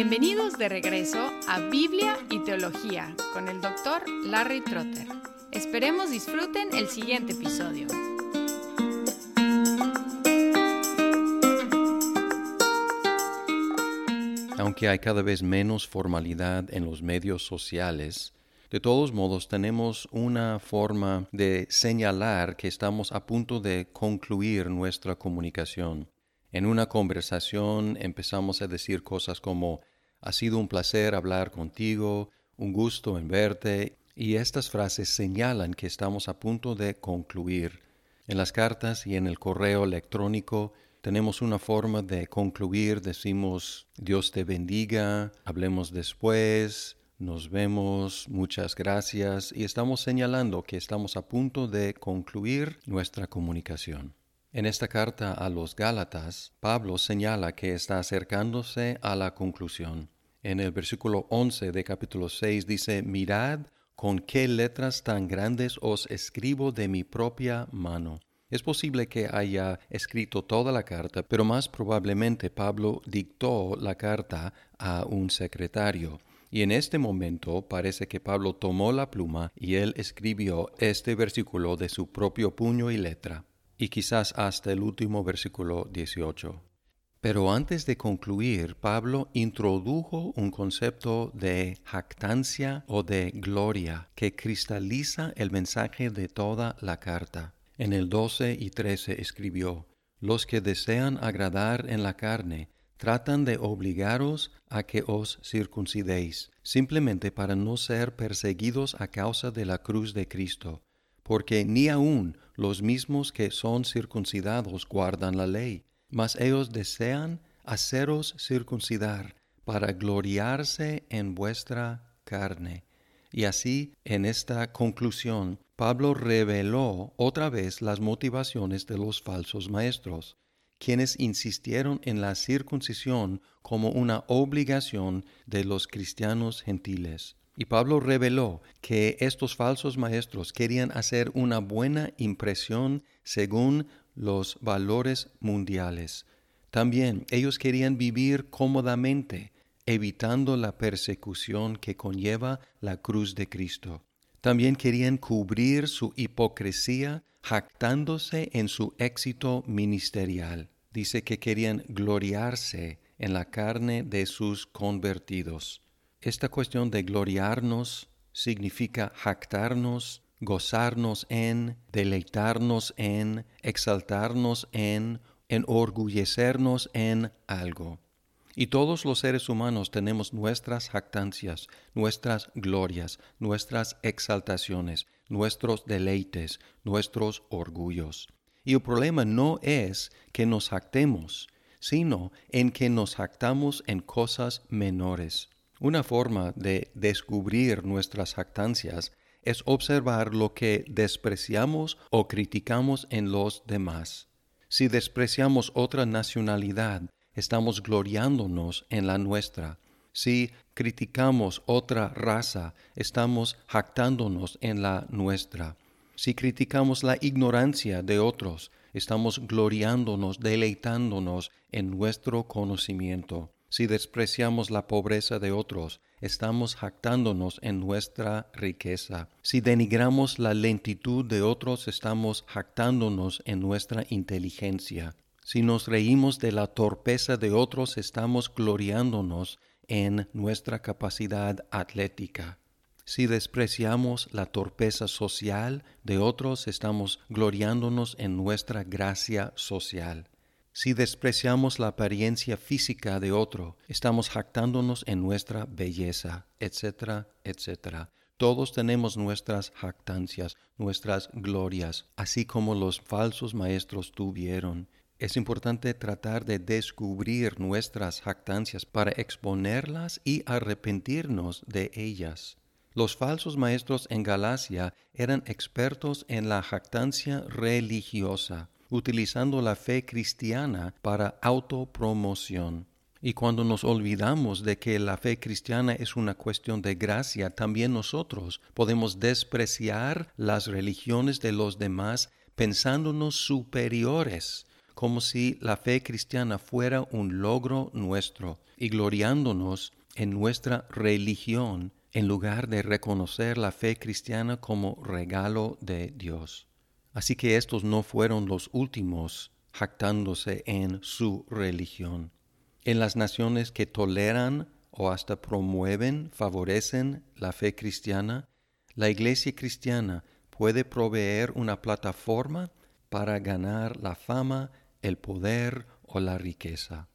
Bienvenidos de regreso a Biblia y Teología con el doctor Larry Trotter. Esperemos disfruten el siguiente episodio. Aunque hay cada vez menos formalidad en los medios sociales, de todos modos tenemos una forma de señalar que estamos a punto de concluir nuestra comunicación. En una conversación empezamos a decir cosas como ha sido un placer hablar contigo, un gusto en verte, y estas frases señalan que estamos a punto de concluir. En las cartas y en el correo electrónico tenemos una forma de concluir, decimos Dios te bendiga, hablemos después, nos vemos, muchas gracias, y estamos señalando que estamos a punto de concluir nuestra comunicación. En esta carta a los Gálatas, Pablo señala que está acercándose a la conclusión. En el versículo 11 de capítulo 6 dice, Mirad con qué letras tan grandes os escribo de mi propia mano. Es posible que haya escrito toda la carta, pero más probablemente Pablo dictó la carta a un secretario. Y en este momento parece que Pablo tomó la pluma y él escribió este versículo de su propio puño y letra y quizás hasta el último versículo 18. Pero antes de concluir, Pablo introdujo un concepto de jactancia o de gloria que cristaliza el mensaje de toda la carta. En el 12 y 13 escribió, Los que desean agradar en la carne tratan de obligaros a que os circuncidéis, simplemente para no ser perseguidos a causa de la cruz de Cristo porque ni aun los mismos que son circuncidados guardan la ley, mas ellos desean haceros circuncidar para gloriarse en vuestra carne. Y así, en esta conclusión, Pablo reveló otra vez las motivaciones de los falsos maestros, quienes insistieron en la circuncisión como una obligación de los cristianos gentiles. Y Pablo reveló que estos falsos maestros querían hacer una buena impresión según los valores mundiales. También ellos querían vivir cómodamente, evitando la persecución que conlleva la cruz de Cristo. También querían cubrir su hipocresía jactándose en su éxito ministerial. Dice que querían gloriarse en la carne de sus convertidos. Esta cuestión de gloriarnos significa jactarnos, gozarnos en, deleitarnos en, exaltarnos en, enorgullecernos en algo. Y todos los seres humanos tenemos nuestras jactancias, nuestras glorias, nuestras exaltaciones, nuestros deleites, nuestros orgullos. Y el problema no es que nos jactemos, sino en que nos jactamos en cosas menores. Una forma de descubrir nuestras jactancias es observar lo que despreciamos o criticamos en los demás. Si despreciamos otra nacionalidad, estamos gloriándonos en la nuestra. Si criticamos otra raza, estamos jactándonos en la nuestra. Si criticamos la ignorancia de otros, estamos gloriándonos, deleitándonos en nuestro conocimiento. Si despreciamos la pobreza de otros, estamos jactándonos en nuestra riqueza. Si denigramos la lentitud de otros, estamos jactándonos en nuestra inteligencia. Si nos reímos de la torpeza de otros, estamos gloriándonos en nuestra capacidad atlética. Si despreciamos la torpeza social de otros, estamos gloriándonos en nuestra gracia social. Si despreciamos la apariencia física de otro, estamos jactándonos en nuestra belleza, etcétera, etcétera. Todos tenemos nuestras jactancias, nuestras glorias, así como los falsos maestros tuvieron. Es importante tratar de descubrir nuestras jactancias para exponerlas y arrepentirnos de ellas. Los falsos maestros en Galacia eran expertos en la jactancia religiosa utilizando la fe cristiana para autopromoción. Y cuando nos olvidamos de que la fe cristiana es una cuestión de gracia, también nosotros podemos despreciar las religiones de los demás pensándonos superiores, como si la fe cristiana fuera un logro nuestro y gloriándonos en nuestra religión en lugar de reconocer la fe cristiana como regalo de Dios. Así que estos no fueron los últimos jactándose en su religión. En las naciones que toleran o hasta promueven, favorecen la fe cristiana, la iglesia cristiana puede proveer una plataforma para ganar la fama, el poder o la riqueza.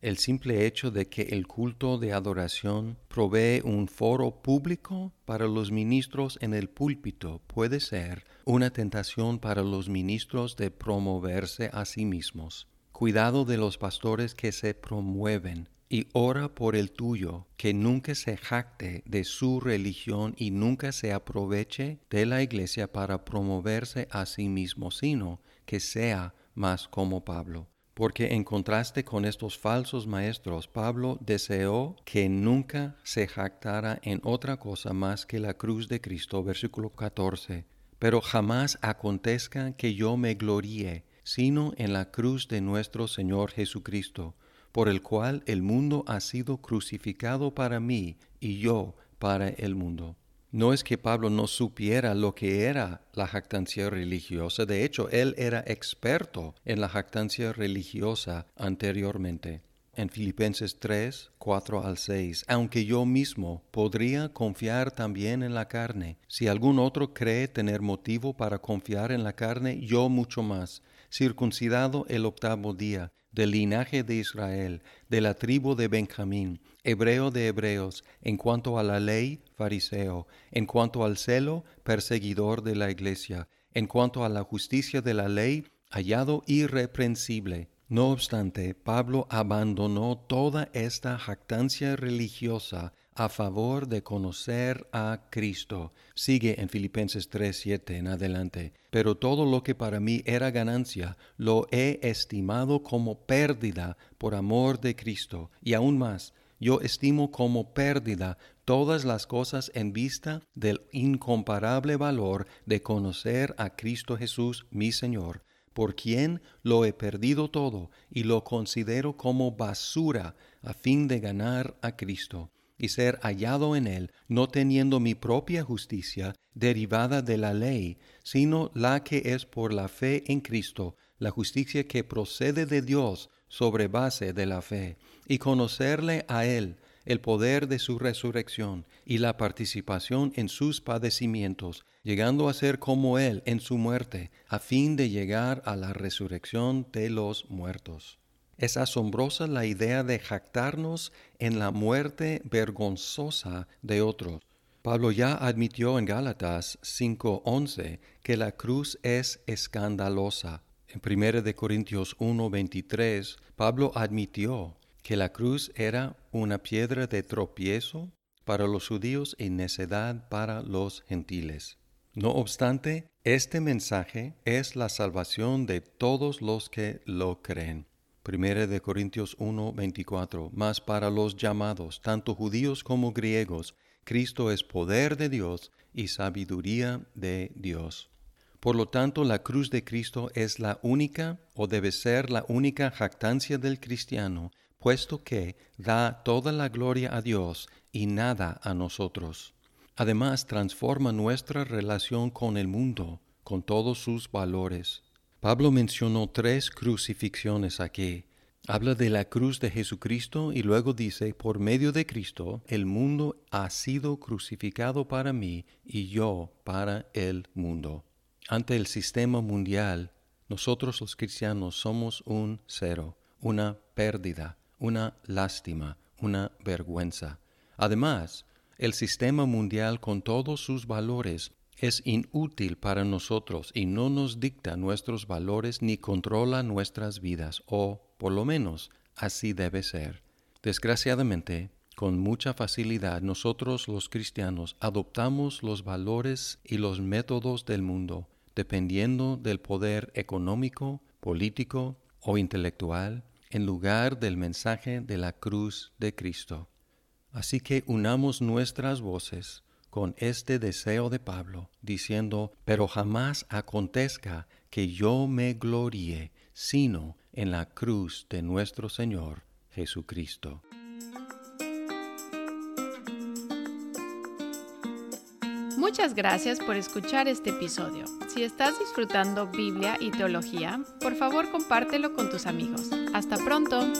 El simple hecho de que el culto de adoración provee un foro público para los ministros en el púlpito puede ser una tentación para los ministros de promoverse a sí mismos. Cuidado de los pastores que se promueven y ora por el tuyo, que nunca se jacte de su religión y nunca se aproveche de la iglesia para promoverse a sí mismo, sino que sea más como Pablo porque en contraste con estos falsos maestros, Pablo deseó que nunca se jactara en otra cosa más que la cruz de Cristo, versículo 14. Pero jamás acontezca que yo me gloríe, sino en la cruz de nuestro Señor Jesucristo, por el cual el mundo ha sido crucificado para mí y yo para el mundo. No es que Pablo no supiera lo que era la jactancia religiosa, de hecho, él era experto en la jactancia religiosa anteriormente. En Filipenses 3, 4 al 6, aunque yo mismo podría confiar también en la carne, si algún otro cree tener motivo para confiar en la carne, yo mucho más, circuncidado el octavo día, del linaje de Israel, de la tribu de Benjamín, hebreo de hebreos, en cuanto a la ley, fariseo, en cuanto al celo, perseguidor de la iglesia, en cuanto a la justicia de la ley, hallado irreprensible. No obstante, Pablo abandonó toda esta jactancia religiosa a favor de conocer a Cristo. Sigue en Filipenses 3:7 en adelante. Pero todo lo que para mí era ganancia, lo he estimado como pérdida por amor de Cristo. Y aún más, yo estimo como pérdida todas las cosas en vista del incomparable valor de conocer a Cristo Jesús mi Señor, por quien lo he perdido todo y lo considero como basura a fin de ganar a Cristo y ser hallado en él, no teniendo mi propia justicia derivada de la ley, sino la que es por la fe en Cristo, la justicia que procede de Dios sobre base de la fe, y conocerle a él, el poder de su resurrección y la participación en sus padecimientos, llegando a ser como él en su muerte, a fin de llegar a la resurrección de los muertos. Es asombrosa la idea de jactarnos en la muerte vergonzosa de otros. Pablo ya admitió en Gálatas 5:11 que la cruz es escandalosa. En 1 de Corintios 1:23, Pablo admitió que la cruz era una piedra de tropiezo para los judíos y necedad para los gentiles. No obstante, este mensaje es la salvación de todos los que lo creen. Primera de Corintios 1, 24. Mas para los llamados, tanto judíos como griegos, Cristo es poder de Dios y sabiduría de Dios. Por lo tanto, la cruz de Cristo es la única o debe ser la única jactancia del cristiano, puesto que da toda la gloria a Dios y nada a nosotros. Además, transforma nuestra relación con el mundo, con todos sus valores. Pablo mencionó tres crucifixiones aquí. Habla de la cruz de Jesucristo y luego dice, por medio de Cristo, el mundo ha sido crucificado para mí y yo para el mundo. Ante el sistema mundial, nosotros los cristianos somos un cero, una pérdida, una lástima, una vergüenza. Además, el sistema mundial con todos sus valores es inútil para nosotros y no nos dicta nuestros valores ni controla nuestras vidas, o por lo menos así debe ser. Desgraciadamente, con mucha facilidad nosotros los cristianos adoptamos los valores y los métodos del mundo, dependiendo del poder económico, político o intelectual, en lugar del mensaje de la cruz de Cristo. Así que unamos nuestras voces con este deseo de Pablo, diciendo, pero jamás acontezca que yo me gloríe, sino en la cruz de nuestro Señor Jesucristo. Muchas gracias por escuchar este episodio. Si estás disfrutando Biblia y teología, por favor compártelo con tus amigos. Hasta pronto.